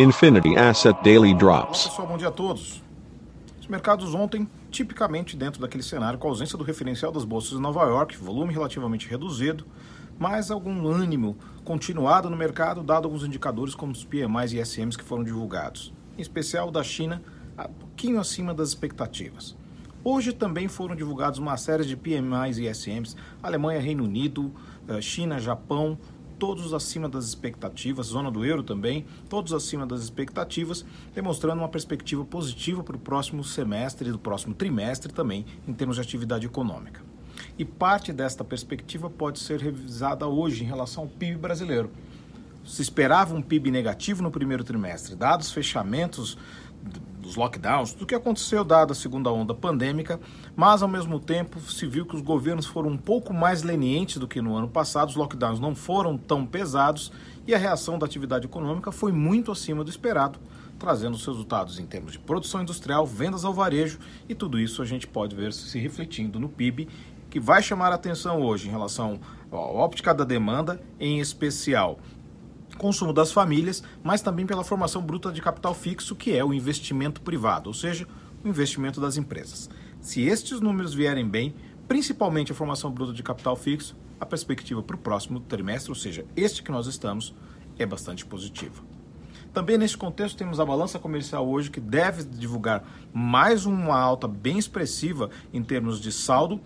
Infinity Asset Daily Drops. Olá pessoal, bom dia a todos. Os mercados ontem, tipicamente dentro daquele cenário com a ausência do referencial das bolsas de Nova York, volume relativamente reduzido, mas algum ânimo continuado no mercado, dado alguns indicadores como os PMIs e SMs que foram divulgados, em especial da China, um pouquinho acima das expectativas. Hoje também foram divulgados uma série de PMIs e SMs, Alemanha, Reino Unido, eh, China, Japão, todos acima das expectativas, zona do euro também, todos acima das expectativas, demonstrando uma perspectiva positiva para o próximo semestre e do próximo trimestre também, em termos de atividade econômica. E parte desta perspectiva pode ser revisada hoje em relação ao PIB brasileiro. Se esperava um PIB negativo no primeiro trimestre, dados os fechamentos dos lockdowns, do que aconteceu dada a segunda onda pandêmica, mas ao mesmo tempo se viu que os governos foram um pouco mais lenientes do que no ano passado, os lockdowns não foram tão pesados e a reação da atividade econômica foi muito acima do esperado, trazendo os resultados em termos de produção industrial, vendas ao varejo e tudo isso a gente pode ver se refletindo no PIB, que vai chamar a atenção hoje em relação à óptica da demanda, em especial consumo das famílias, mas também pela formação bruta de capital fixo, que é o investimento privado, ou seja, o investimento das empresas. Se estes números vierem bem, principalmente a formação bruta de capital fixo, a perspectiva para o próximo trimestre, ou seja, este que nós estamos, é bastante positiva. Também neste contexto temos a balança comercial hoje que deve divulgar mais uma alta bem expressiva em termos de saldo,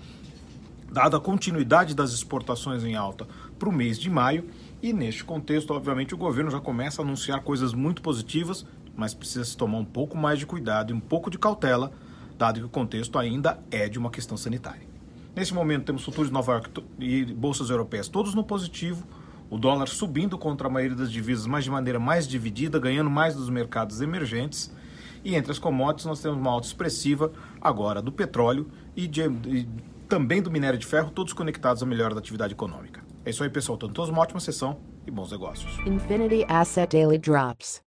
dada a continuidade das exportações em alta para o mês de maio e neste contexto, obviamente, o governo já começa a anunciar coisas muito positivas, mas precisa se tomar um pouco mais de cuidado e um pouco de cautela, dado que o contexto ainda é de uma questão sanitária. Nesse momento, temos futuros de Nova York e bolsas europeias todos no positivo, o dólar subindo contra a maioria das divisas, mas de maneira mais dividida, ganhando mais dos mercados emergentes. E entre as commodities, nós temos uma alta expressiva agora do petróleo e, de, também do minério de ferro, todos conectados à melhora da atividade econômica. É isso aí, pessoal. Tenham todos uma ótima sessão e bons negócios. Infinity Asset Daily Drops.